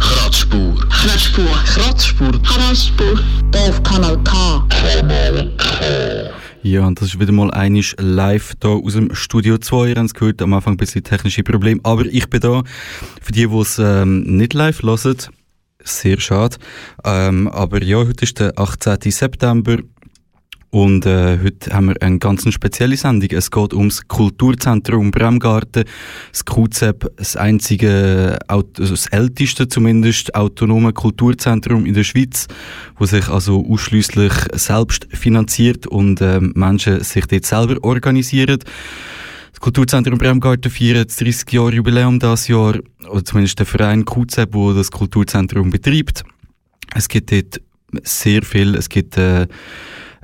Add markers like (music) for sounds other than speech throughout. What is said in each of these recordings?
Kratzspur. Kratzspur. Kratzspur. Kratzspur. Auf Kanal K. Ja, und das ist wieder mal einisch live da aus dem Studio 2. Ihr habt es gehört, am Anfang ein bisschen technische Probleme, aber ich bin da. Für die, die es ähm, nicht live hören, sehr schade. Ähm, aber ja, heute ist der 18. September und äh, heute haben wir eine ganz spezielle Sendung. Es geht ums Kulturzentrum Bremgarten, das QZEP, das einzige, also das älteste zumindest, autonome Kulturzentrum in der Schweiz, wo sich also ausschließlich selbst finanziert und äh, Menschen sich dort selber organisieren. Das Kulturzentrum Bremgarten feiert das 30 Jahre Jubiläum dieses Jahr, oder zumindest der Verein QZEP, wo das Kulturzentrum betreibt. Es gibt dort sehr viel, es gibt äh,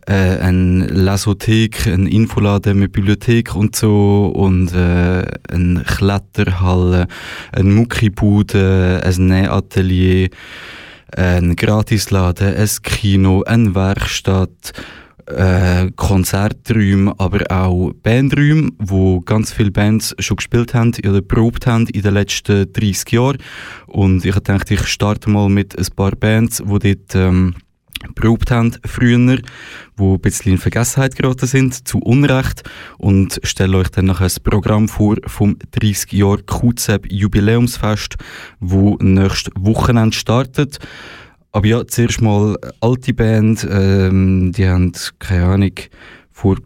äh, eine Lasothek, ein Infoladen mit Bibliothek und so und äh, eine Kletterhalle, ein Muckibude, ein Nähatelier, ein Gratisladen, ein Kino, eine Werkstatt, äh, Konzerträume, aber auch Bandräume, wo ganz viele Bands schon gespielt haben oder probt haben in den letzten 30 Jahren. Und ich dachte, ich starte mal mit ein paar Bands, die dort ähm, probt haben früher, wo ein bisschen in Vergessenheit geraten sind, zu Unrecht, und stelle euch dann nachher das Programm vor vom 30 Jahr QZEP Jubiläumsfest, wo nächstes Wochenende startet. Aber ja, zuerst mal alte Band, ähm, die haben, keine Ahnung, vor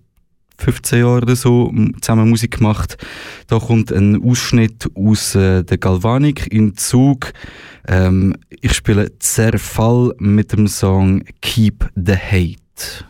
15 Jahren oder so zusammen Musik gemacht. Da kommt ein Ausschnitt aus äh, der Galvanik in Zug. Ähm, ich spiele Zerfall mit dem Song Keep the Hate.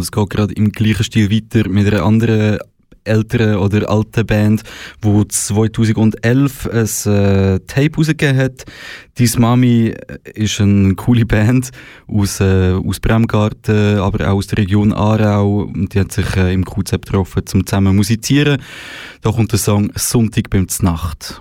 Und es geht gerade im gleichen Stil weiter mit einer anderen älteren oder alten Band, wo 2011 ein äh, Tape rausgegeben hat. Dies Mami ist eine coole Band aus, äh, aus Bremgarten, aber auch aus der Region Aarau. Die hat sich äh, im QZ getroffen, um zusammen musizieren. Da kommt der Song Sonntag beim Znacht.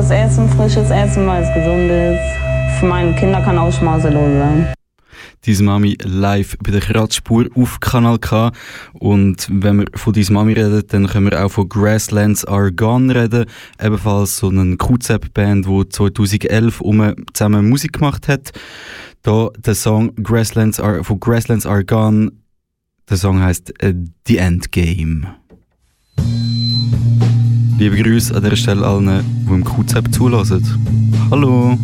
Gesundes Essen, frisches Essen, weil es gesund ist. Für meine Kinder kann auch schmauselos sein. Diese Mami live bei der Kratzspur auf Kanal K. Und wenn wir von dieser Mami reden, dann können wir auch von Grasslands Are reden. Ebenfalls so eine QZEP-Band, die 2011 um zusammen Musik gemacht hat. Da der Song Grasslands Are, von Grasslands Are. Der Song heißt uh, The Endgame. Liebe Grüße an dieser Stelle allen, die im QZEP zulassen. Hallo!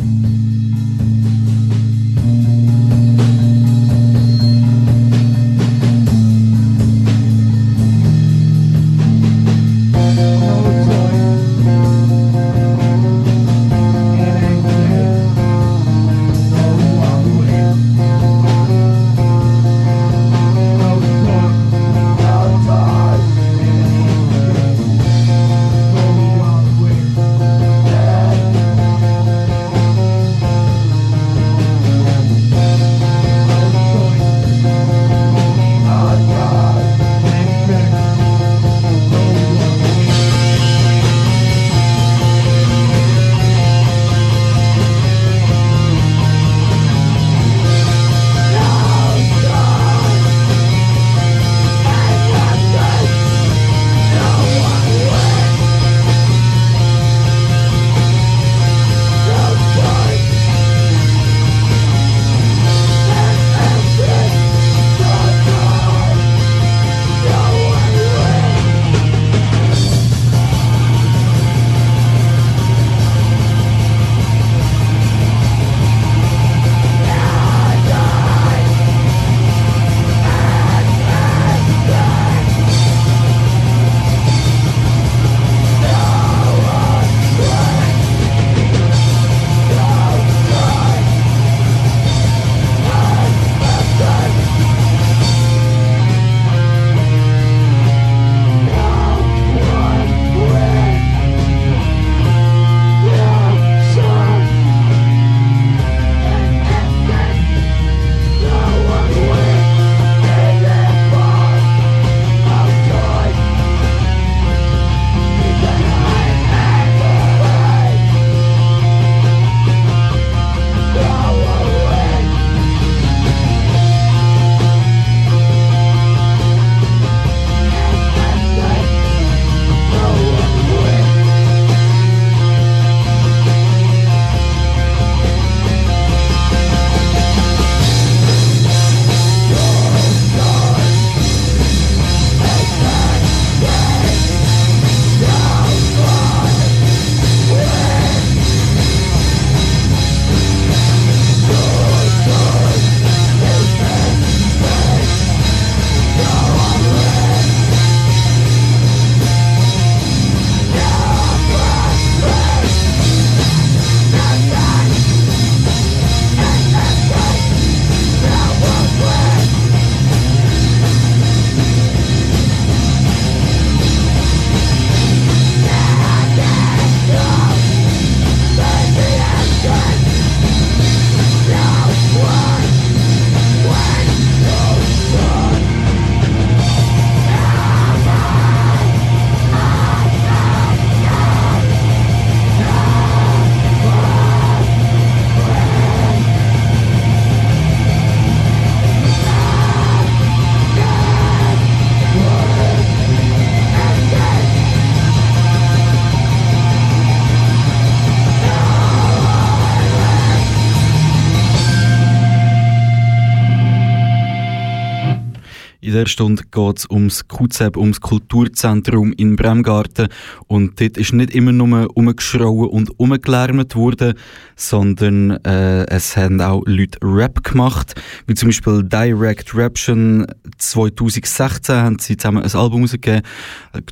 Stunde geht es ums QZEB, ums Kulturzentrum in Bremgarten. Und dort ist nicht immer nur umgeschrauen und umgelärmt worden, sondern äh, es haben auch Leute Rap gemacht. Wie zum Beispiel Direct Raption 2016 haben sie zusammen ein Album rausgegeben.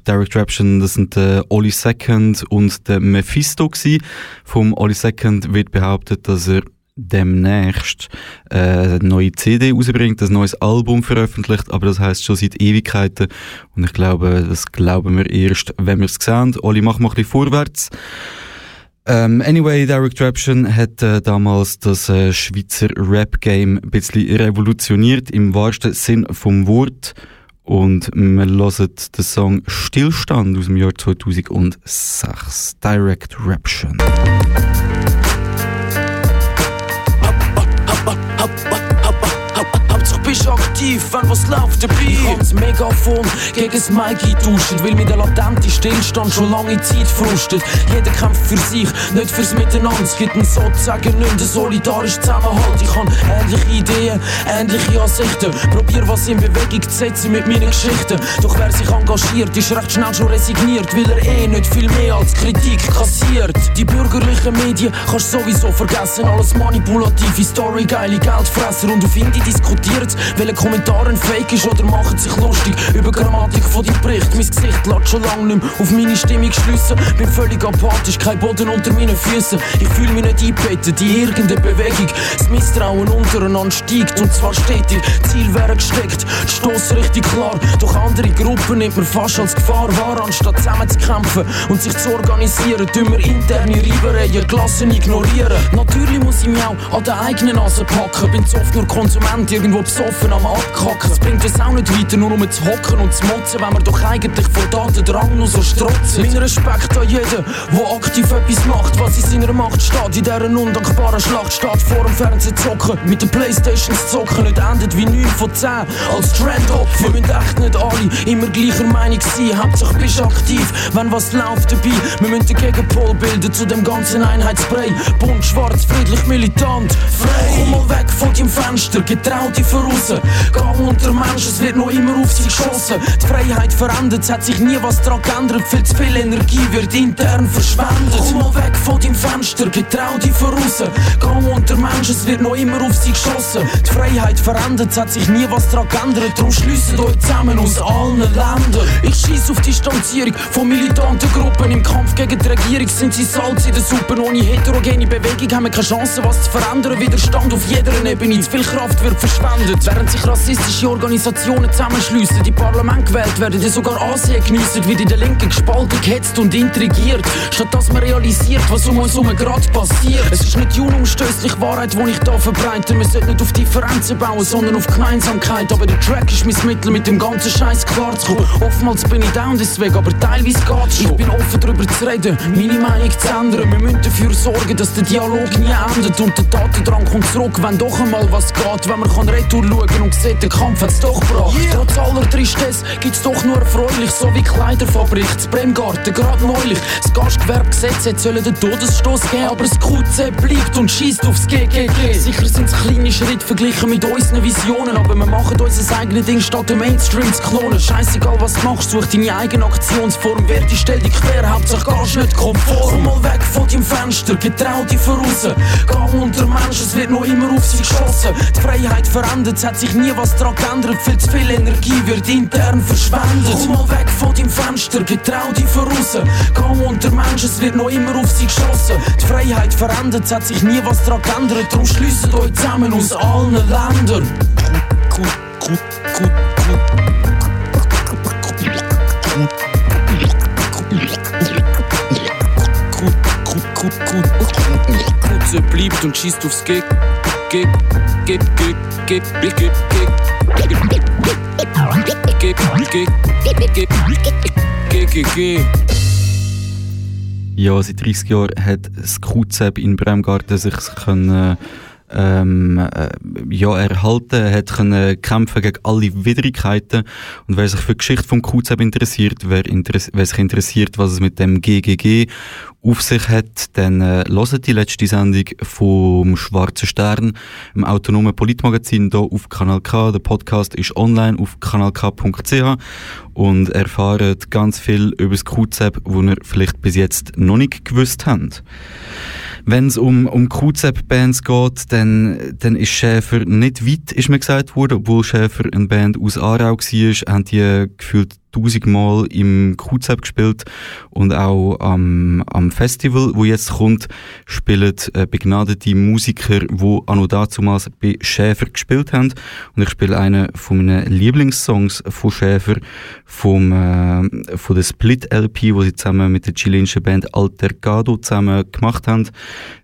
Direct Raption, das sind der Oli Second und der Mephisto gewesen. Vom Oli Second wird behauptet, dass er demnächst äh, eine neue CD rausbringt, ein neues Album veröffentlicht, aber das heißt schon seit Ewigkeiten und ich glaube, das glauben wir erst, wenn wir es sehen. Oli, mach mal ein bisschen vorwärts. Ähm, anyway, Derek Traption hat äh, damals das äh, Schweizer Rap-Game ein bisschen revolutioniert, im wahrsten Sinn vom Wort. Und wir hören den Song Stillstand aus dem Jahr 2006. Direct Raption. Richard aktiv, wenn was läuft dabei. Ich hab's Megafon gegen das Mikey tauscht, weil mir der latente Stillstand schon lange Zeit frustet. Jeder kämpft für sich, nicht fürs Miteinander. Es gibt einen sozusagen nicht einen solidarischen Zusammenhalt. Ich habe ähnliche Ideen, ähnliche Ansichten. Probier was in Bewegung zu setzen mit meinen Geschichten. Doch wer sich engagiert, ist recht schnell schon resigniert, weil er eh nicht viel mehr als Kritik kassiert. Die bürgerlichen Medien kannst sowieso vergessen, alles manipulative Story, geile Geldfresser und auf Indie diskutiert welcher Kommentar ein Fake ist oder machen sich lustig über Grammatik von deinem Bericht. Mein Gesicht lässt schon lange nicht mehr auf meine Stimmung schliessen. Bin völlig apathisch, kein Boden unter meinen Füßen. Ich fühle mich nicht eingebettet in irgendeine Bewegung. Das Misstrauen untereinander steigt und zwar stetig. Ziel wäre gesteckt, Stoss richtig klar. Doch andere Gruppen nimmt man fast als Gefahr wahr, anstatt zusammen zu kämpfen und sich zu organisieren. Tun wir interne Reibereien, Klassen ignorieren. Natürlich muss ich mich auch an der eigenen Nase packen. Bin zu oft nur Konsument, irgendwo besoffen am Abkacken. Es bringt uns auch nicht weiter, nur um zu hocken und zu motzen, wenn wir doch eigentlich vor Datendrang nur so strotzen. Mein Respekt an jeden, der aktiv etwas macht, was in seiner Macht steht. In dieser undankbaren Schlacht steht vor dem Fernsehen zocken. Mit den Playstations zocken nicht endet wie 9 von 10 als Trendopfer. Wir müssen echt nicht alle immer gleicher Meinung sein. Hauptsache bist aktiv, wenn was läuft dabei. Wir müssen den Gegenpol bilden zu dem ganzen Einheitsspray. Bunt, schwarz, friedlich, militant, frei. Komm mal weg von deinem Fenster, getrau dich voraus. Gang unter Menschen, es wird noch immer auf sie geschossen. Die Freiheit verändert, es hat sich nie was daran geändert. Viel zu viel Energie wird intern verschwendet. Komm mal weg von deinem Fenster, getrau dich voraus. Gang unter Menschen, es wird noch immer auf sie geschossen. Die Freiheit verändert, es hat sich nie was daran geändert. Darum schliessen euch zusammen aus allen Ländern. Ich schieß auf Distanzierung von militanten Gruppen. Im Kampf gegen die Regierung sind sie Salz in der Suppe. Ohne heterogene Bewegung haben wir keine Chance, was zu verändern. Widerstand auf jeder Ebene, zu viel Kraft wird verschwendet. Während sich rassistische Organisationen zusammenschliessen, die Parlament gewählt werden, die sogar Ansehen geniessen, wird in der Linken gespalten, gehetzt und intrigiert. Statt dass man realisiert, was um uns herum gerade passiert. Es ist nicht die unumstößliche Wahrheit, die ich da verbreite. Wir sollten nicht auf Differenzen bauen, sondern auf Gemeinsamkeit. Aber der Track ist mein Mittel, mit dem ganzen Scheiß klarzukommen. Oftmals bin ich down deswegen, aber teilweise geht's schon. Ich bin offen darüber zu reden, meine Meinung zu ändern. Wir müssen dafür sorgen, dass der Dialog nie endet und der Tatendrang kommt zurück, wenn doch einmal was geht. Wenn man kann retour schauen und sieht, der Kampf hat's doch gebracht. Yeah. Trotz aller Tristesse gibt's doch nur erfreulich, so wie Kleiderfabrik, das Bremgarten, gerade neulich. Das Gastgewerbegesetz hätte sollen den Todesstoß geben, aber das QC bleibt und schießt aufs GGG. Sicher sind's kleine Schritte verglichen mit unseren Visionen, aber wir machen unser eigenes Ding statt dem Mainstream zu klonen. Scheißegal was du machst, such deine eigene Aktionsform. Wer die stell dich quer, Hauptsache gehst nicht konform. Komm mal weg von deinem Fenster, getrau dich voraus. Gang unter Menschen, es wird noch immer auf sie geschossen. Die Freiheit verändert, es hat sich nie was dran geändert. Viel zu viel Energie wird intern verschwendet. Komm mal weg von deinem Fenster, getrau dich voraus. Gang unter Menschen, es wird noch immer auf sie geschossen. Die Freiheit verändert, es hat sich nie was dran geändert. Darum schliessen euch zusammen aus allen Ländern. Gut, gut, gut, Kutze bleibt und schießt aufs Gig. Gig, Gig, Gig, Gig, Gig, Gig, Gig, Gig, Gig, Gig, Ja, seit 30 Jahren hat das QZEB in Bremgarten sich können, ähm, äh, ja, erhalten, er hat können kämpfen gegen alle Widrigkeiten und wer sich für die Geschichte vom QZEB interessiert, wer, interess wer sich interessiert, was es mit dem GGG auf sich hat, dann äh, hört die letzte Sendung vom Schwarzen Stern, im autonomen Politmagazin hier auf Kanal K. Der Podcast ist online auf kanalk.ch und erfahrt ganz viel über das QZEB, wo ihr vielleicht bis jetzt noch nicht gewusst habt. Wenn es um, um QZEB-Bands geht, dann, dann ist Schäfer nicht weit, ist mir gesagt worden, obwohl Schäfer eine Band aus Aarau war, haben die gefühlt tausendmal im QZEB gespielt und auch am, am Festival, wo jetzt kommt, spielen äh, begnadete Musiker, die anno dazumals bei Schäfer gespielt haben. Und ich spiele einen von meinen Lieblingssongs von Schäfer, vom, äh, von der Split-LP, wo sie zusammen mit der chilenischen Band Altergado zusammen gemacht haben.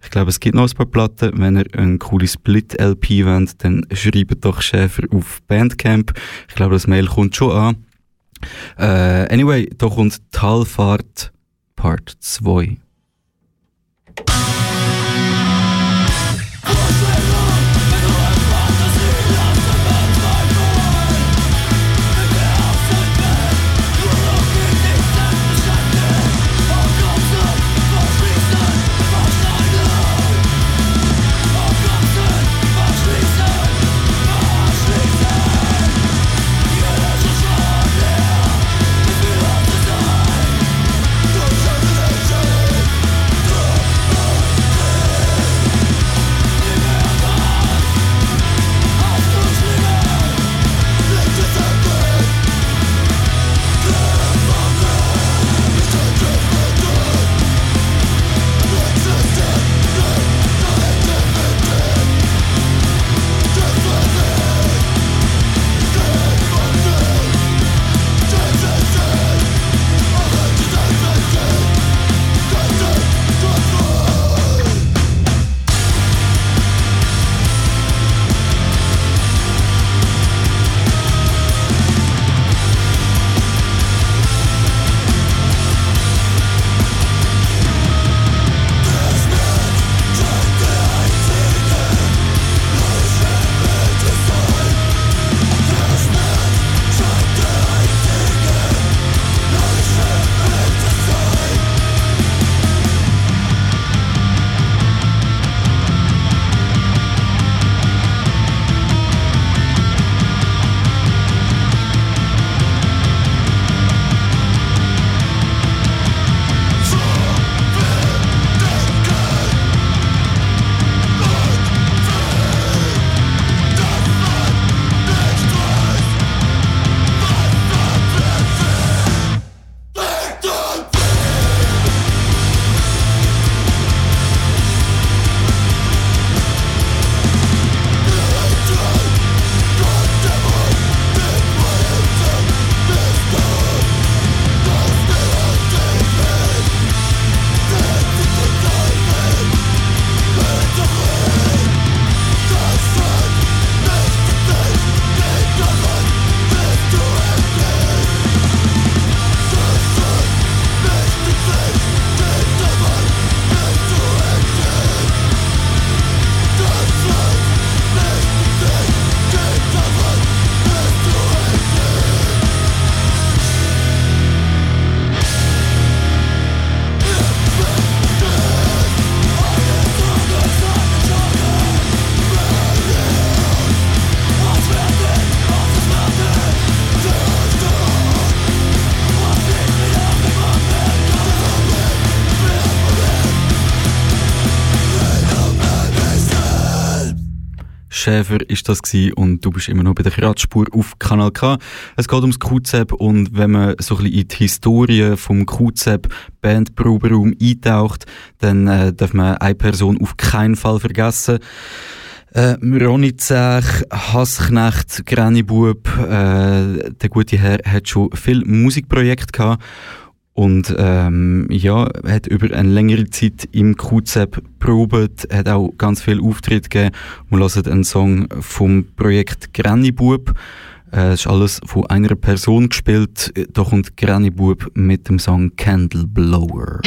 Ich glaube, es gibt noch ein paar Platten. Wenn ihr eine coole Split-LP wollt, dann schreibt doch Schäfer auf Bandcamp. Ich glaube, das Mail kommt schon an. Äh, anyway, da kommt Talfahrt Part 2. Schäfer ist das gewesen und du bist immer noch bei der Kratzspur auf Kanal K. Es geht ums QZEB und wenn man so ein bisschen in die Historie vom QZEB Bandproberaum eintaucht, dann äh, darf man eine Person auf keinen Fall vergessen. Äh, Ronny Zech, Hassknecht, Grannibub, äh, der gute Herr hat schon viel Musikprojekte gehabt und ähm, ja, hat über eine längere Zeit im QZEP probiert, hat auch ganz viel Auftritt gegeben. Wir hören einen Song vom Projekt Granny Bub. Äh, es ist alles von einer Person gespielt. Da kommt Granny Bub mit dem Song Candle Blower.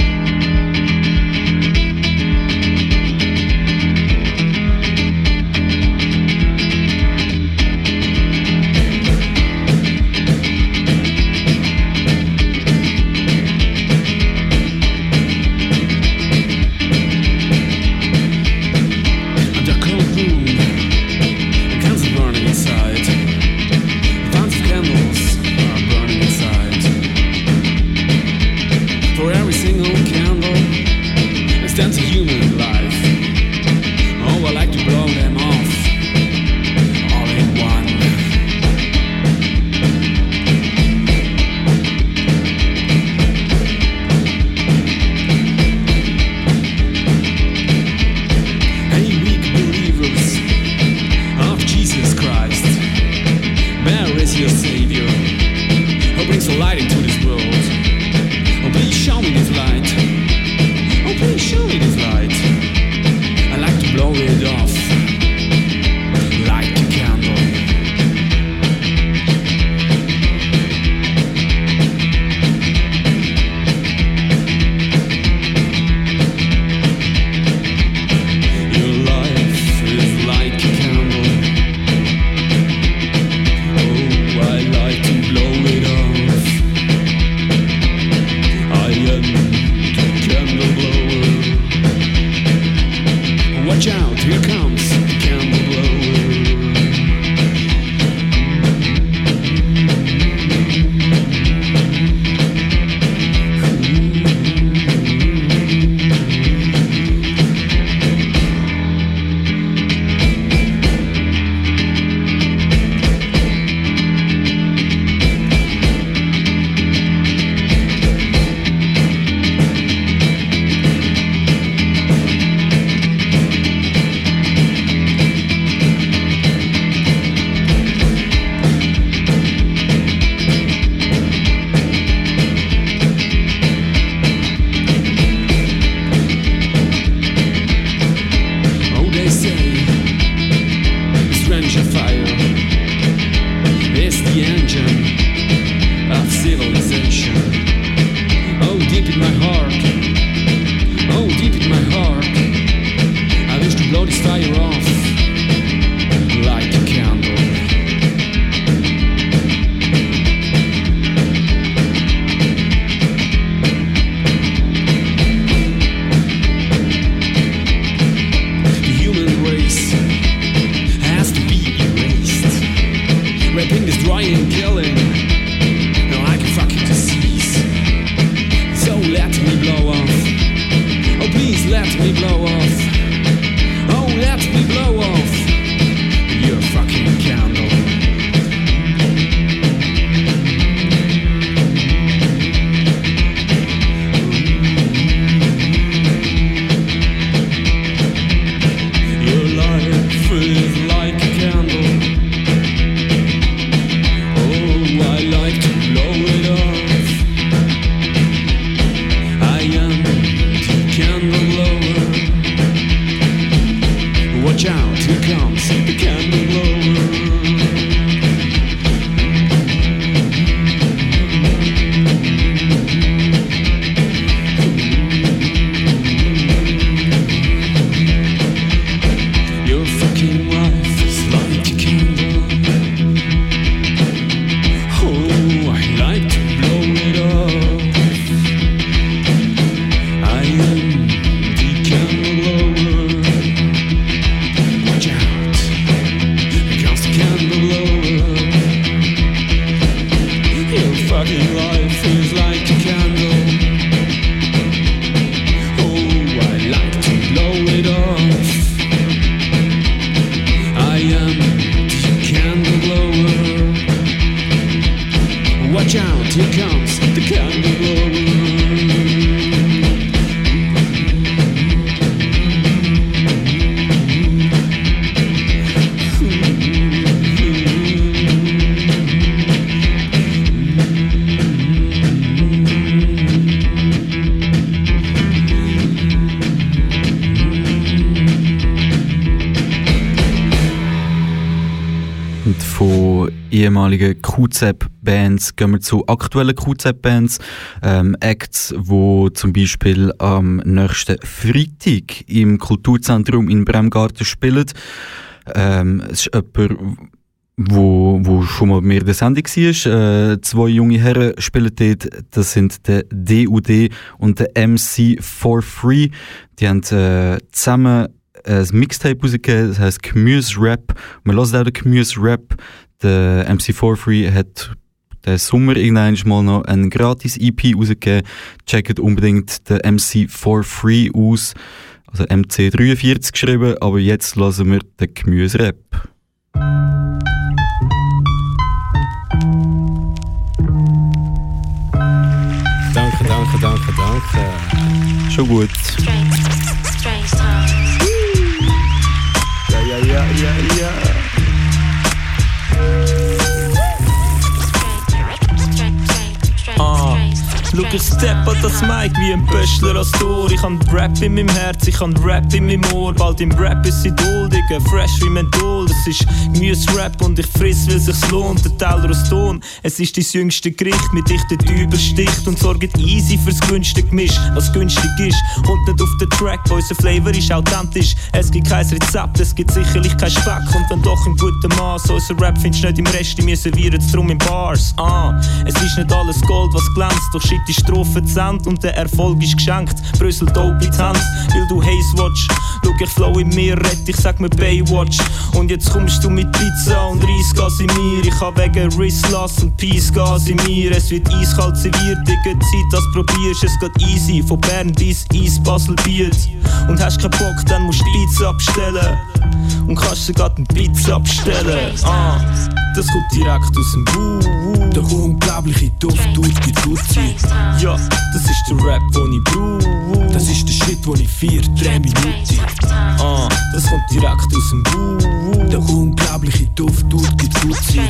Ehemaligen QZEP-Bands gehen wir zu aktuellen QZEP-Bands. Ähm, Acts, wo zum Beispiel am nächsten Freitag im Kulturzentrum in Bremgarten spielen. Ähm, es ist jemand, wo, wo schon mal mehr der Sendung war. Äh, zwei junge Herren spielen dort. Das sind der DUD und der MC for Free. Die haben äh, zusammen ein Mixtape rausgegeben, das heisst Gemüse Rap. Man hört auch den Gemüse Rap. Der MC for Free hat den Sommer irgendwann mal noch ein gratis EP rausgegeben. Checkt unbedingt den MC for Free aus. Also MC43 geschrieben, aber jetzt lassen wir den Gemüse Rap. Danke, danke, danke, danke. Schon gut. Ja, ja, ja, Schau, ich step an das Mic wie ein Pöstler als Tor. Ich hab Rap in meinem Herz, ich hab Rap in meinem Ohr. Bald im Rap ist Idol, Digga, fresh wie Menthol. Das ist Gemüse-Rap und ich friss, weil sich's lohnt. Der Teller aus Ton, es ist dein jüngste Gericht, mit dich dort übersticht und sorgt easy fürs günstige Gemisch. Was günstig ist, kommt nicht auf den Track, weil unser Flavor ist authentisch. Es gibt kein Rezept, es gibt sicherlich kein Speck. Und wenn doch im guten Maß, unser Rap findest nicht im Rest, wir servieren's drum in Bars. Ah, es ist nicht alles Gold, was glänzt, doch shit die Strophe zu Ende und der Erfolg ist geschenkt. Brüssel dope in die Hand, weil du Haze watch. Schau, ich flow in mir, rett, ich sag mir Baywatch. Und jetzt kommst du mit Pizza und Reisgas in mir. Ich hab wegen Wristlass und Peacegas in mir. Es wird eiskalt serviert, Digga, Zeit, das probierst. Es geht easy, von Bern bis Eis, Basel, Biel. Und hast keinen Bock, dann musst du Pizza abstellen. Und kannst sogar den Pizza abstellen. Ah, das kommt direkt aus dem Buh. Der unglaubliche Duft tut die Tutsi. Ja, das ist der Rap, den ich brauch. Das ist der Shit, den ich vier, drei Minuten. Ah, das kommt direkt aus dem Buh. Der unglaubliche Duft tut die Tutsi.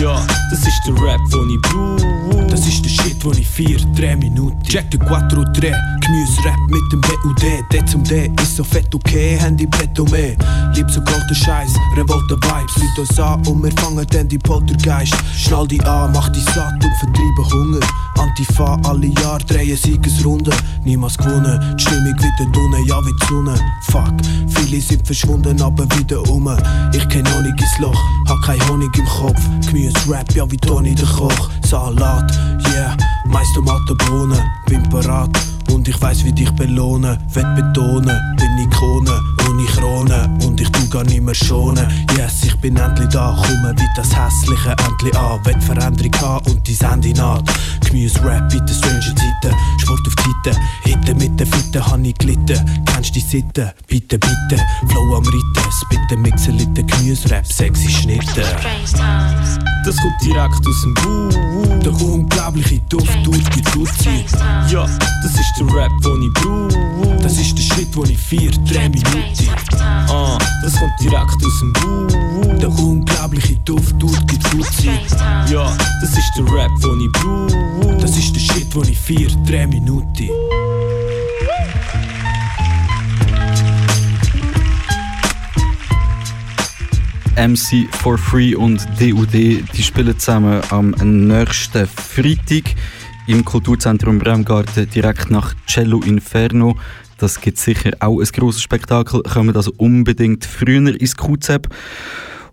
Ja, das ist der Rap, den ich brauch. Das ist der Shit, wo ich vier, drei Minuten. Check den 4 3, Gemüse-Rap mit dem BUD. D zum D ist so fett okay, Handy Petto mehr. Lieb so kalter Scheiß, Revolte Vibes. Leute uns an und wir fangen dann die Poltergeist. Schnall die an, mach die satt und vertreibe Hunger. Antifa, alle Jahr drehen Siegesrunden. Niemals gewonnen, die Stimmung wieder dunne, ja wie die Sonne. Fuck, viele sind verschwunden, aber wieder um. Ich kenn Honig ins Loch, hab kein Honig im Kopf. Gemüse-Rap, ja wie Toni der Koch. Salat, yeah, Mais, Tomaten, Bohnen, bin parat. Und ich weiß, wie dich belohnen, wett betonen, bin Ikone, ohne Krone und ich tu gar nicht mehr schonen. Yes, ich bin endlich da, komme wie das hässliche Endlich an, wett Veränderung haben und die Handy naht. Gemüse, Rap, bitte Stranger Zeiten, Sport auf die Seite, Hitte mit den Fitten han ich gelitten. Kennst die Sitte? Bitte, bitte, Flow am Ritten, bitte Mixen, Litten, Gemüse-Rap, sexy Schnitte. Das kommt direkt aus dem Buh. Der unglaubliche Duft tut wie Tutsi. Ja, das ist der Rap, den ich brauch. Das ist der Schritt, wo ich vier, drei Minuten. Ah, das kommt direkt aus dem Buh. Der unglaubliche Duft tut wie Tutsi. Ja, das ist der Rap, den ich brauch. Das ist der Shit, wo ich vier, drei Minuten. MC for Free und DUD, die spielen zusammen am nächsten Freitag im Kulturzentrum Bremgarten direkt nach Cello Inferno. Das gibt sicher auch ein grosses Spektakel. Kommen also unbedingt früher ins QZEP.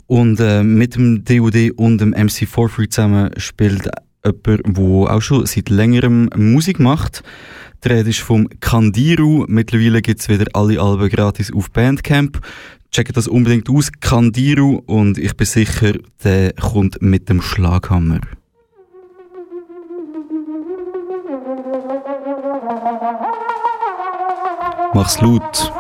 Und äh, mit dem DUD und dem MC for Free zusammen spielt jemand, der auch schon seit längerem Musik macht. Die Rede ist vom Kandiru. Mittlerweile gibt es wieder alle Alben gratis auf Bandcamp. Checkt das unbedingt aus, Kandiru. Und ich bin sicher, der kommt mit dem Schlaghammer. Mach's laut.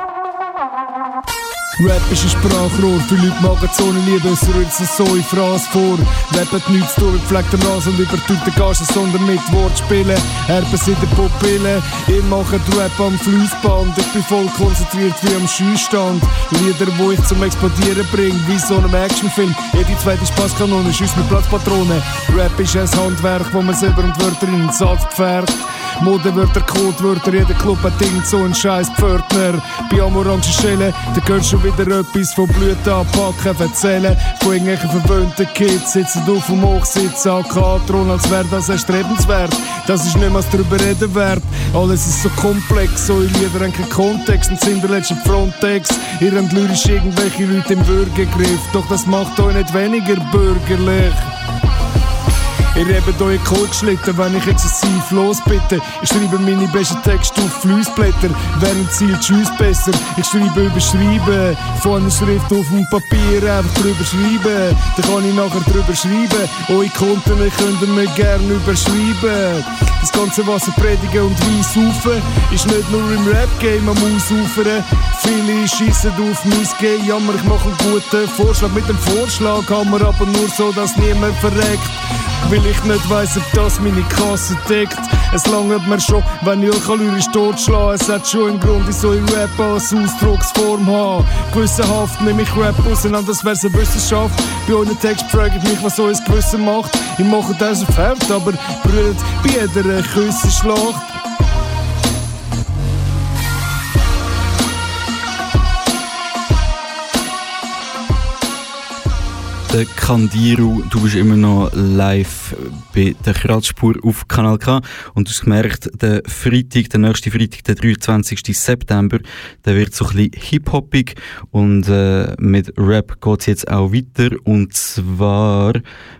Rap ist ein Sprachrohr, viele Leute machen so eine Liebe, es rührt sich so in Phrase vor. Rap hat nichts tun, pflegt den Nase und übertut den Gaschen, sondern mit Wortspielen. Herpes in den Pupillen, ihr macht Rap am Flussband, ich bin voll konzentriert wie am Schießstand. Lieder, wo ich zum Explodieren bringe, wie so einem Actionfilm. Jede zweite Spaßkanone schießt mit Platzpatronen. Rap ist ein Handwerk, wo man selber und Wörter in den Satz pferd. Modewörter, Codewörter, jeder Club hat irgend so einen scheiß Pförtner. Bei am orangen Schellen, da gehört schon wieder etwas von Blüten anpacken, erzählen. Von irgendwelchen verwöhnten Kids sitzen auf dem Hochsitz, AK-Thron, als wäre das erstrebenswert. Das ist mehr drüber reden wert. Alles ist so komplex, so in Lieder haben keinen Kontext und sind der letzte Frontex. Ihr habt lyrisch irgendwelche Leute im Bürgergriff, doch das macht euch nicht weniger bürgerlich. Ihr habt euch Kohl geschlitten, wenn ich exzessiv losbitte. Ich schreibe meine besten Texte auf Flussblätter, während Ziel Tschüss besser. Ich schreibe überschreiben, von einer Schrift auf dem Papier einfach drüber schreiben. Dann kann ich nachher drüber schreiben. Eure Konten könnt ihr mir gerne überschreiben. Das ganze Wasser predigen und Wein saufen ist nicht nur im Rap-Game am Ausufern. Viele schiessen auf mein Game, jammer, ich mache einen guten Vorschlag. Mit dem Vorschlag haben wir aber nur so, dass niemand verreckt. Weil ich nicht weiss, ob das meine Kasse deckt. Es langt mir schon, wenn ich euch lyrisch totschlage. Es hat schon einen Grund, ich Rap als Ausdrucksform habe. Gewissenhaft nehme ich Rap auseinander, das wär's eine Wissenschaft. Bei euren Text frage ich mich, was euer Gewissen macht. Ich mache das auf Heft, aber brüllt bei jeder Küssenschlacht. Der Kandiru, du bist immer noch live bei der Kratzspur auf Kanal K und du hast gemerkt, der Freitag, der nächste Freitag, der 23. September, der wird so ein bisschen hip-hoppig und äh, mit Rap geht's jetzt auch weiter und zwar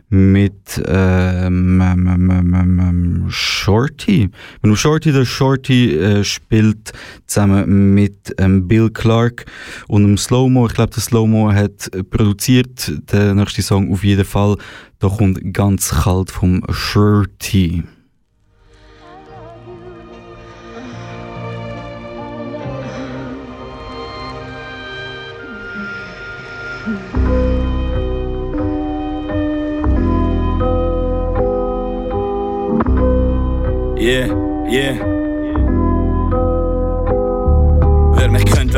mit ähm, ähm, ähm, ähm, Shorty. Wenn du Shorty, der Shorty äh, spielt zusammen mit Bill Clark und dem Slowmo. Ich glaube, der Slowmo hat äh, produziert den nächsten Song auf jeden Fall. Da kommt ganz kalt vom Shorty. Yeah, yeah.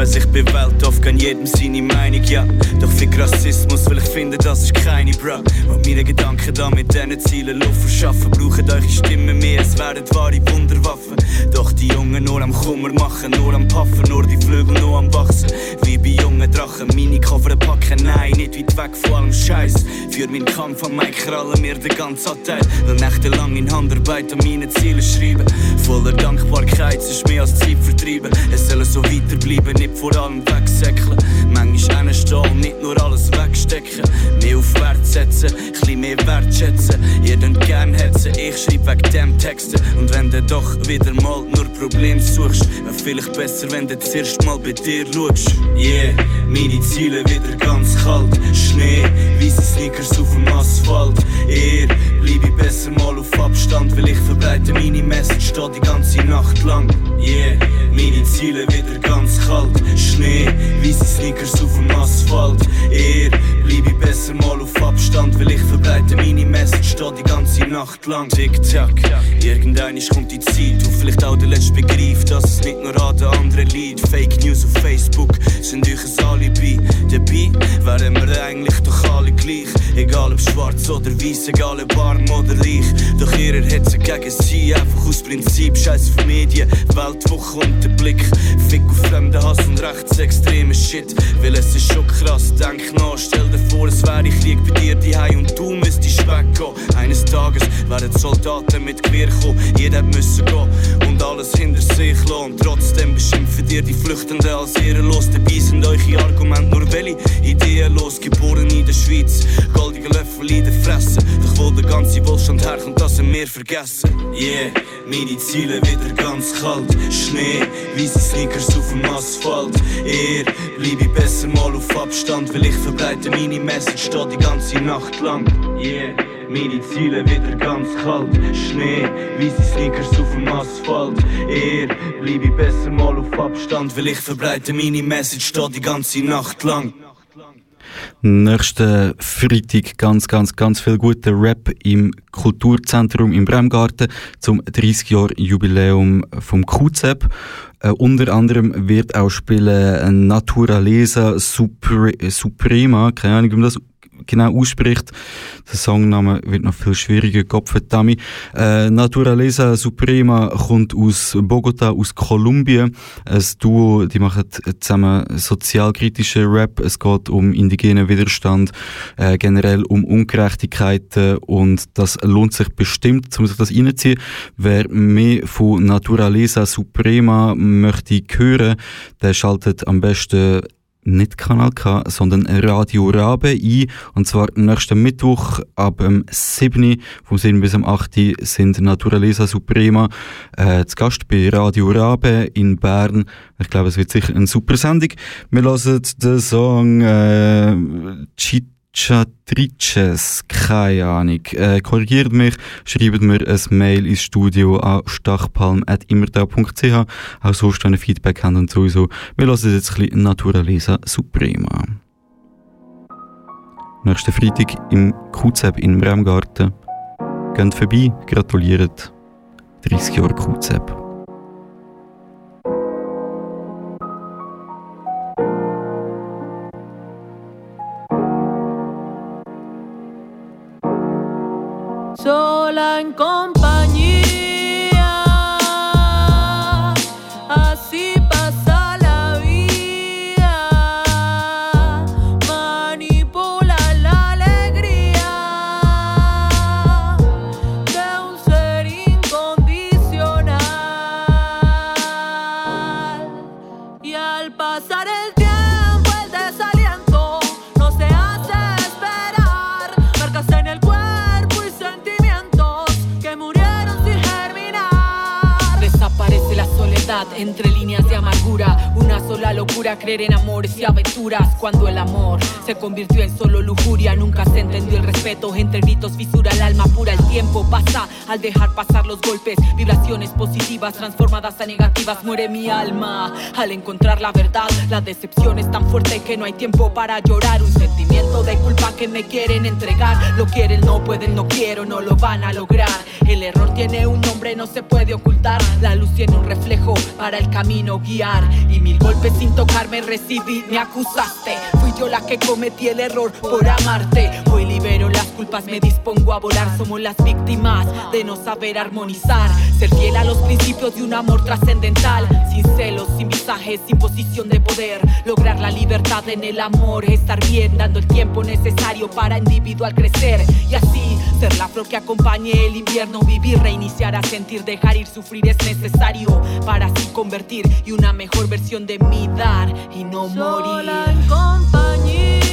Wer mich kennt, weiß ich bin weltoff, kann jedem seine Meinung, ja. Doch für Rassismus will ich finden, das ist keine, bro. Und meine Gedanken da mit diesen Zielen Luft verschaffen, brauchen eure Stimmen mehr, es werden wahre Wunderwaffen. Doch die Jungen nur am Kummer machen, nur am Paffen, nur die Flügel nur am Wachsen. Wie bei jungen Drachen, meine Koffer packen, nein, nicht weit weg von allem Scheiß. Für meinen Kampf am Mike krallen mir den ganzen Anteil, will nächtelang in Handarbeit an meine Ziele schreiben. Voller Dankbarkeit, es ist mehr als Zeit vertrieben. Es soll so weiterbleiben, nicht vor allem wegsäckeln. Manchmal stehen nicht nur alles wegstecken. Mehr auf Wert setzen, bisschen mehr wertschätzen. Ihr könnt gern herzen, ich schreib wegen dem Texten. Und wenn du doch wieder mal nur Probleme suchst, wäre vielleicht besser, wenn du zuerst mal bei dir schaust. Yeah, meine Ziele wieder ganz kalt. Schnee, weiße Sneakers auf dem Asphalt. Eher bleib ich besser mal auf Abstand, weil ich verbreite meine Message steht die ganze Nacht lang. Yeah, meine Ziele wieder ganz kalt. Schnee, weiße Sneakers auf dem Asphalt. Eher bleib ich besser mal auf Abstand, weil ich verbreite meine Message steht die ganze Nacht lang. Tick-Tack, irgendein kommt die Zeit, wo vielleicht auch der letzte begreift, dass es nicht nur an den anderen liegt. Fake News auf Facebook sind euch ein Alibi. Dabei wären wir eigentlich doch alle gleich. Egal ob schwarz oder weiß, egal ob arm oder reich. Doch ihrer Hetze gegen sie, einfach aus Prinzip. Scheiß für Medien, Weltwoche und der Blick. Fick auf fremden Hass und rechtsextremen Shit. Weil es ist schon krass, denk nach, stell dir vor, es wäre lieg bei dir die und du müsstest weggehen. Eines Tages werden Soldaten mit Gewehr kommen, jeder müssen gehen und alles hinter sich lassen. Trotzdem beschimpfen dir die Flüchtenden als ehrenlos. Dabei sind eure Argumente nur welche ideenlos, geboren in der Schweiz. Goldige Löffel in der Fresse, doch wo der ganze Wohlstand herkommt, das sind wir vergessen. Yeah, meine Ziele wieder ganz kalt. Schnee, weiße Sneakers auf dem Asphalt. Eher bleib ich besser mal auf Abstand, weil ich verbreite meine Message da die ganze Nacht lang. Yeah. Meine Ziele wieder ganz kalt. Schnee, weiße Sneakers auf dem Asphalt. Eher bleib ich besser mal auf Abstand, weil ich verbreite meine Message da die ganze Nacht lang. Nächsten Freitag ganz, ganz, ganz viel guter Rap im Kulturzentrum im Bremgarten zum 30 Jahr Jubiläum vom QZEP. Äh, unter anderem wird auch spielen Naturalesa Supre Suprema, keine Ahnung, wie man das genau ausspricht. Der Songname wird noch viel schwieriger, Gopfetami. Äh, Naturaleza Suprema kommt aus Bogota, aus Kolumbien. Ein Duo, die machen zusammen sozialkritische Rap. Es geht um indigenen Widerstand, äh, generell um Ungerechtigkeiten und das lohnt sich bestimmt, um sich das reinzuziehen. Wer mehr von Naturaleza Suprema möchte hören, der schaltet am besten nicht Kanal K, sondern Radio Rabe ein. Und zwar nächsten Mittwoch ab dem 7. vom 7 bis am 8. sind Naturalesa Suprema äh, zu Gast bei Radio Rabe in Bern. Ich glaube, es wird sicher eine super Sendung. Wir hören den Song äh, Cheat Chatrices, keine Ahnung. Äh, korrigiert mich, schreibt mir ein Mail ins Studio an stachpalm.immerda.ch. Auch sonst, wenn ihr Feedback habt und sowieso. Wir lassen jetzt ein bisschen Naturalesa Suprema. Nächsten Freitag im QZEB in Bremgarten. Geht vorbei, gratuliert. 30 Jahre QZEB. encontrar. Entre líneas de amargura. Una sola locura, creer en amores y aventuras. Cuando el amor se convirtió en solo lujuria, nunca se entendió el respeto. Entre gritos fisura el alma pura. El tiempo pasa al dejar pasar los golpes. Vibraciones positivas transformadas a negativas. Muere mi alma al encontrar la verdad. La decepción es tan fuerte que no hay tiempo para llorar. Un sentimiento de culpa que me quieren entregar. Lo quieren, no pueden, no quiero, no lo van a lograr. El error tiene un nombre, no se puede ocultar. La luz tiene un reflejo para el camino guiar. Y mil golpes sin tocarme recibí, me acusaste. Fui yo la que cometí el error por amarte. Hoy libero las culpas, me dispongo a volar. Somos las víctimas de no saber armonizar. Ser fiel a los principios de un amor trascendental. Sin celos, sin visajes, sin posición de poder. Lograr la libertad en el amor. Estar bien, dando el tiempo necesario para individual crecer. Y así ser la flor que acompañe el invierno. Vivir, reiniciar, a sentir, dejar ir, sufrir es necesario. Para convertir y una mejor versión de mí dar y no morir. Sola en compañía,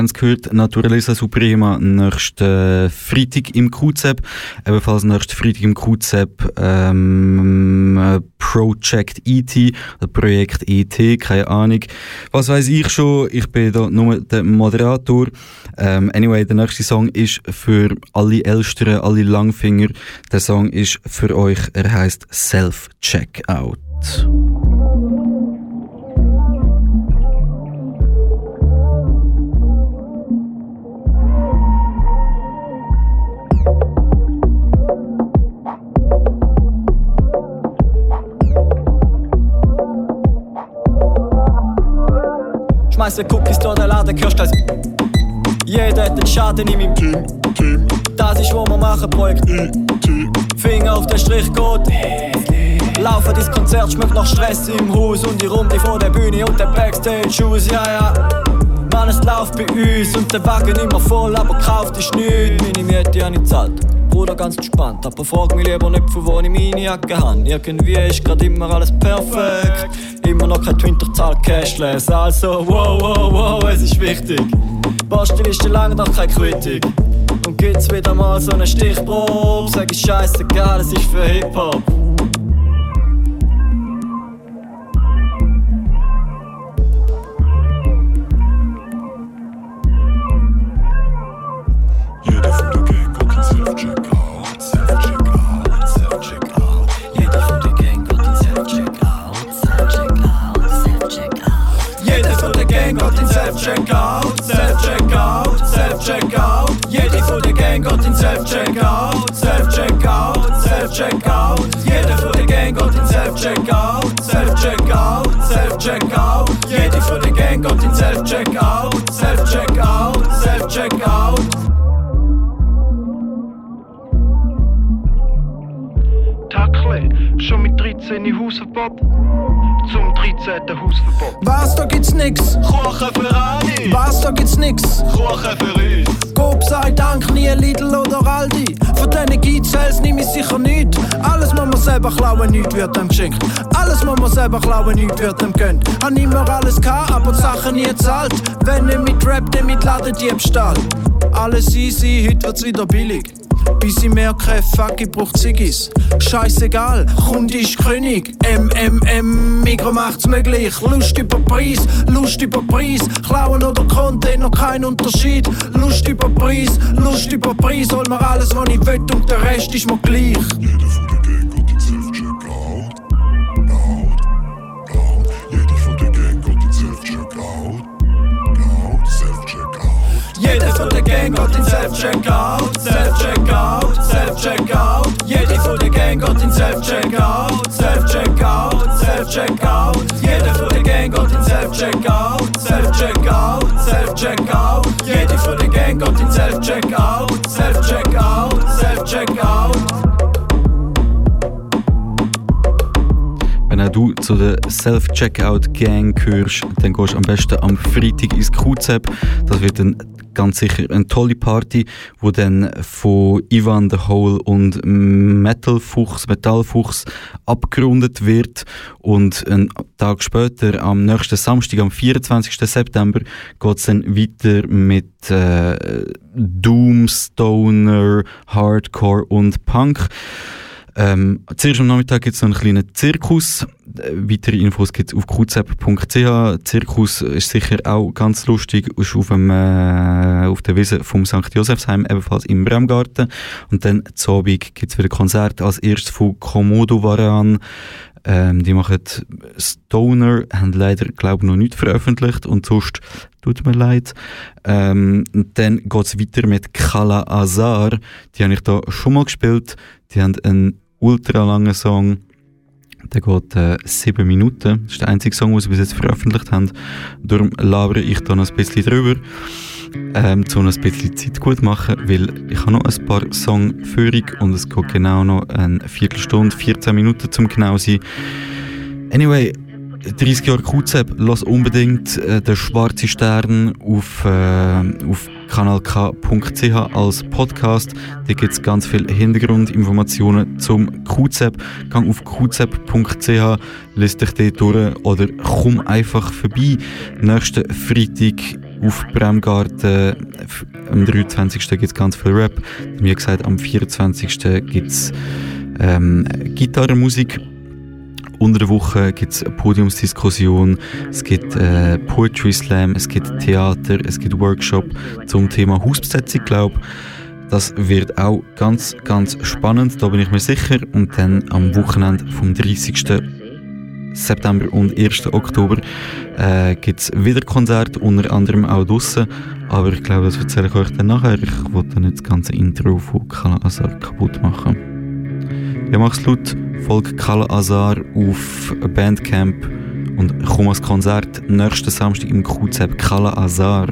Habt es gehört, Naturaleza Suprema nächsten Freitag im QZEP. Ebenfalls nächsten Freitag im QZEP ähm, äh, Project ET, Projekt ET, keine Ahnung. Was weiß ich schon, ich bin da nur der Moderator. Ähm, anyway, der nächste Song ist für alle Elsteren, alle Langfinger. Der Song ist für euch, er heißt Self-Checkout. Schmeiße Cookies durch den Laden, hörst als Jeder hat einen Schaden in meinem Team, Team. Das ist, was wir machen, Projekt. Finger auf den Strichcode Laufen ins Konzert, schmeckt nach Stress im Haus Und die Runde vor der Bühne und der Backstage-Shoes, ja, ja. Mann, es läuft bei uns und der Wagen immer voll, aber gekauft ist nichts. Meine Miete habe ich gezahlt, Bruder ganz entspannt. Aber frag mich lieber nicht, von wo ich meine Jacke habe Irgendwie ist grad immer alles perfekt. Immer noch kein Twinterzahl Cashless. Also, wow, wow, wow, es ist wichtig. Basteliste lange noch keine Kritik Und gibt's wieder mal so eine Stichprobe? Sag ich scheißegal, es ist für Hip-Hop Self-Checkout, Self-Checkout, Self-Checkout. Jeder von der Gang hat den Self-Checkout, Self-Checkout, Self-Checkout. Jeder von der Gang hat den Self-Checkout, Self-Checkout, Self-Checkout. Jeder von der Gang hat den Self-Checkout, Self-Checkout, Self-Checkout. Schon mit 13 in Hausverbot. Zum 13. Hausverbot. Was, da gibt's nix? Kuchen für alle. Was, da gibt's nix? Kuchen für uns. Coop sei Dank, nie Lidl oder Aldi. Von diesen Geizels nehme ich sicher nicht. Alles muss man selber klauen, nichts wird dem geschenkt. Alles muss man selber klauen, nichts wird dem gönnt. Han immer alles gehabt, aber die Sachen nie zahlt. Wenn nicht mit Rap, dann mit Ladendiebstahl. Alles easy, heute wird's wieder billig. Bis ich merke, fuck, ich brauch Ziggis. Scheißegal, Kunde ist König. MMM, Mikro macht's möglich. Lust über Preis, Lust über Preis. Klauen oder Container, kein Unterschied. Lust über Preis, Lust über Preis. Hol mir alles, was ich will und der Rest ist mir gleich. Jeder von der Gang geht in Self-Checkout, Self-Checkout, Self-Checkout. Jeder von der Gang geht in Self-Checkout, Self-Checkout, Self-Checkout. Jeder von der Gang geht in Self-Checkout, Self-Checkout, Self-Checkout. Jeder von der Gang geht in Self-Checkout, Self-Checkout, Wenn du zu der Self-Checkout-Gang gehörst, dann gehst du am besten am Freitag ins QZEP. Das wird dann ganz sicher eine tolle Party, wo dann von Ivan the Hole und Metalfuchs, Metallfuchs abgerundet wird. Und einen Tag später, am nächsten Samstag, am 24. September, geht es dann weiter mit äh, Doom, Hardcore und Punk. Ähm, zuerst am Nachmittag gibt es noch einen kleinen Zirkus. Weitere Infos gibt es auf qzep.ch. Zirkus ist sicher auch ganz lustig. Ist auf, dem, äh, auf der Wiese vom St. Josefsheim, ebenfalls im Bremgarten. Und dann zu Abend gibt es wieder Konzert. Als erstes von Komodo Varan. Ähm, die machen Stoner, haben leider, glaube ich, noch nicht veröffentlicht und sonst tut mir leid. Ähm, dann es weiter mit Kala Azar. Die habe ich da schon mal gespielt. Die haben einen ultra langen Song. Der geht äh, sieben Minuten. Das ist der einzige Song, den sie bis jetzt veröffentlicht haben. Darum labere ich da noch ein bisschen drüber, ähm, um ein bisschen Zeit gut machen, weil ich habe noch ein paar Songführung und es geht genau noch eine Viertelstunde, 14 Minuten zum genau sein. Anyway, 30 Jahre QZEP, lass unbedingt äh, den Schwarze Stern auf, äh, auf kanalk.ch als Podcast. Da gibt es ganz viele Hintergrundinformationen zum QZEP. Gang auf qzep.ch, lest dich dort durch oder komm einfach vorbei. Nächsten Freitag auf Bremgarten, am 23. gibt es ganz viel Rap. Wie gesagt, am 24. gibt es ähm, Gitarrenmusik. Unter der Woche gibt es eine Podiumsdiskussion, es gibt äh, Poetry Slam, es gibt Theater, es gibt Workshop zum Thema Hausbesetzung, glaube Das wird auch ganz, ganz spannend, da bin ich mir sicher. Und dann am Wochenende vom 30. September und 1. Oktober äh, gibt es wieder Konzerte, unter anderem auch draussen. Aber ich glaube, das erzähle ich euch dann nachher. Ich wollte nicht das ganze Intro von Azar kaputt machen. Ja, mach's laut, folg Kala Azar auf Bandcamp und komm ans Konzert nächsten Samstag im QZEP Kala Azar.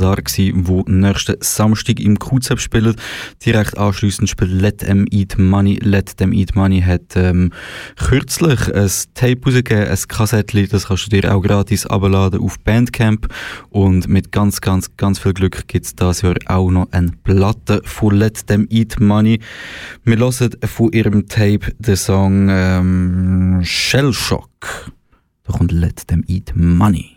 War Kala Azar, der nächsten Samstag im QZEP spielt. Direkt anschliessend spielt Let Them Eat Money. Let Them Eat Money hat ähm, kürzlich ein Tape rausgegeben, ein Kassettchen, das kannst du dir auch gratis abladen auf Bandcamp. Und mit ganz, ganz, ganz viel Glück gibt es dieses Jahr auch noch eine Platte von Let Them Eat Money. Wir hören von ihrem Tape den Song ähm, Shell Shock. Da kommt Let Them Eat Money.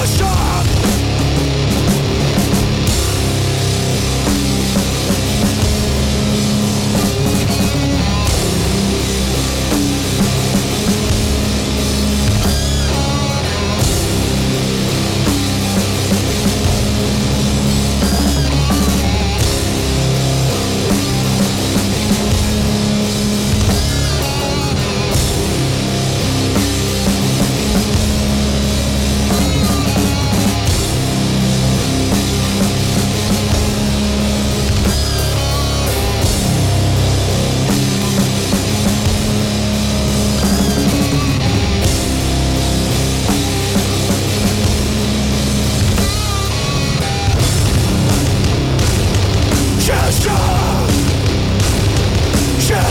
Revolution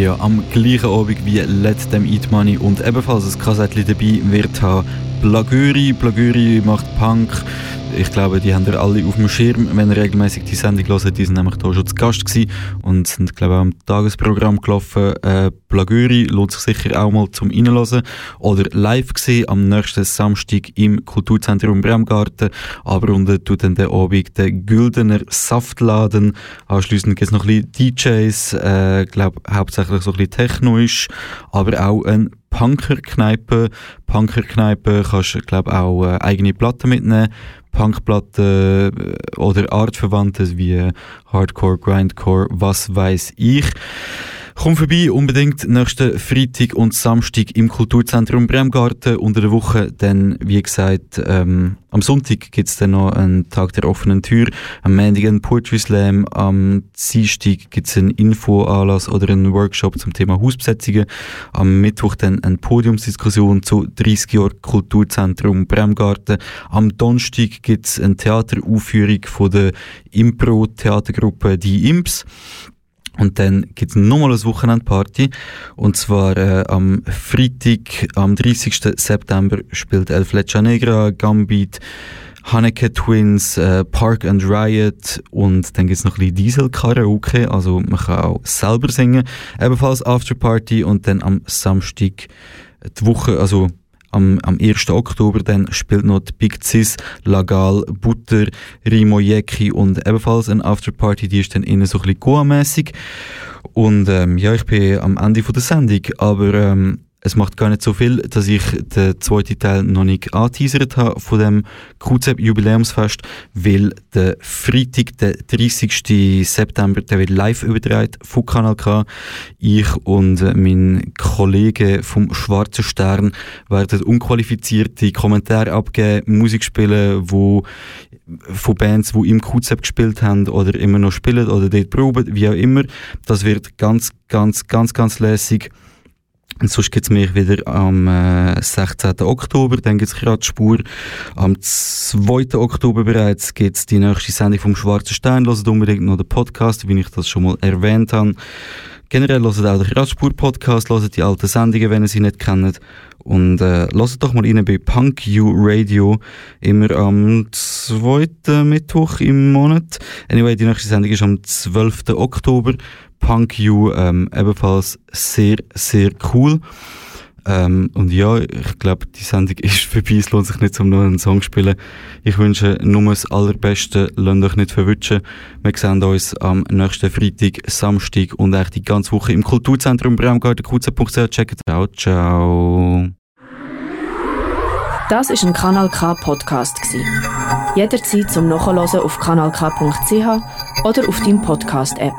Ja, am gleichen Abend wie Let Them Eat Money und ebenfalls ein Kassettchen dabei wird haben Blagöri. Blagöri macht Punk. Ich glaube, die haben ihr alle auf dem Schirm, wenn ihr regelmäßig die Sendung hört. Die sind nämlich da schon zu Gast gewesen und sind, glaube ich, auch im Tagesprogramm gelaufen. Äh, Blagöri lohnt sich sicher auch mal zum Reinhören. Oder live gesehen am nächsten Samstag im Kulturzentrum Bremgarten. Aber unter tut dann der Abend der Güldener Saftladen. Anschliessend gibt es noch ein bisschen DJs, äh, glaube hauptsächlich so ein bisschen technoisch, aber auch ein Punkerkneipe. Punkerkneipe kannst du, glaube auch äh, eigene Platten mitnehmen. Punkplatten äh, oder Artverwandtes wie Hardcore, Grindcore, was weiß ich. Komm vorbei, unbedingt nächsten Freitag und Samstag im Kulturzentrum Bremgarten unter der Woche. Dann, wie gesagt, ähm, am Sonntag gibt's dann noch einen Tag der offenen Tür, am Montag einen Poetry Slam, am Dienstag gibt's einen Infoanlass oder einen Workshop zum Thema Hausbesetzungen, am Mittwoch dann eine Podiumsdiskussion zu 30 Jahren Kulturzentrum Bremgarten, am Donnerstag gibt's eine Theateraufführung von der Impro-Theatergruppe Die Imps. Und dann gibt's nochmal eine Wochenendparty. Und zwar äh, am Freitag, am 30. September, spielt El Flecha Negra, Gambit, Haneke Twins, äh, Park and Riot und dann gibt's noch ein bisschen Diesel-Karaoke, also man kann auch selber singen. Ebenfalls Afterparty und dann am Samstag die Woche, also am, am 1. Oktober dann spielt noch die Big Cis, Lagal, Butter, Rimo Jeki und ebenfalls eine Afterparty, die ist dann innen so ein bisschen Goa-mässig. Und ähm, ja, ich bin am Ende von der Sendung, aber ähm, es macht gar nicht so viel, dass ich den zweiten Teil noch nicht angeteasert habe von dem QZEP Jubiläumsfest, weil der Freitag, der 30. September, der wird live übertragen von Kanal K. Ich und äh, mein Kollege vom Schwarzen Stern werden unqualifizierte Kommentare abgeben, Musik spielen, wo von Bands, die im QZEP gespielt haben oder immer noch spielen oder dort proben, wie auch immer. Das wird ganz, ganz, ganz, ganz lässig. Und sonst gibt's mich wieder am äh, 16. Oktober, dann gibt's gerade Spur. Am 2. Oktober bereits gibt's die nächste Sendung vom Schwarzen Stein. Hört unbedingt noch den Podcast, wie ich das schon mal erwähnt habe. Generell hört auch den Radspur-Podcast, hört die alten Sendungen, wenn ihr sie nicht kennt. Und äh, hört doch mal rein bei Punk You Radio, immer am zweiten Mittwoch im Monat. Anyway, die nächste Sendung ist am 12. Oktober. Punk You, ähm, ebenfalls sehr, sehr cool. Ähm, und ja, ich glaube, die Sendung (laughs) ist vorbei. Es lohnt sich nicht, um noch einen Song zu spielen. Ich wünsche nur das Allerbeste. Lasst euch nicht verwutschen. Wir sehen uns am nächsten Freitag, Samstag und echt die ganze Woche im Kulturzentrum Braumgarten, qz.ch. Checkt Ciao, ciao. Das ist ein Kanal K Podcast gsi. Jederzeit zum Nachhören auf kanalk.ch oder auf deinem Podcast App.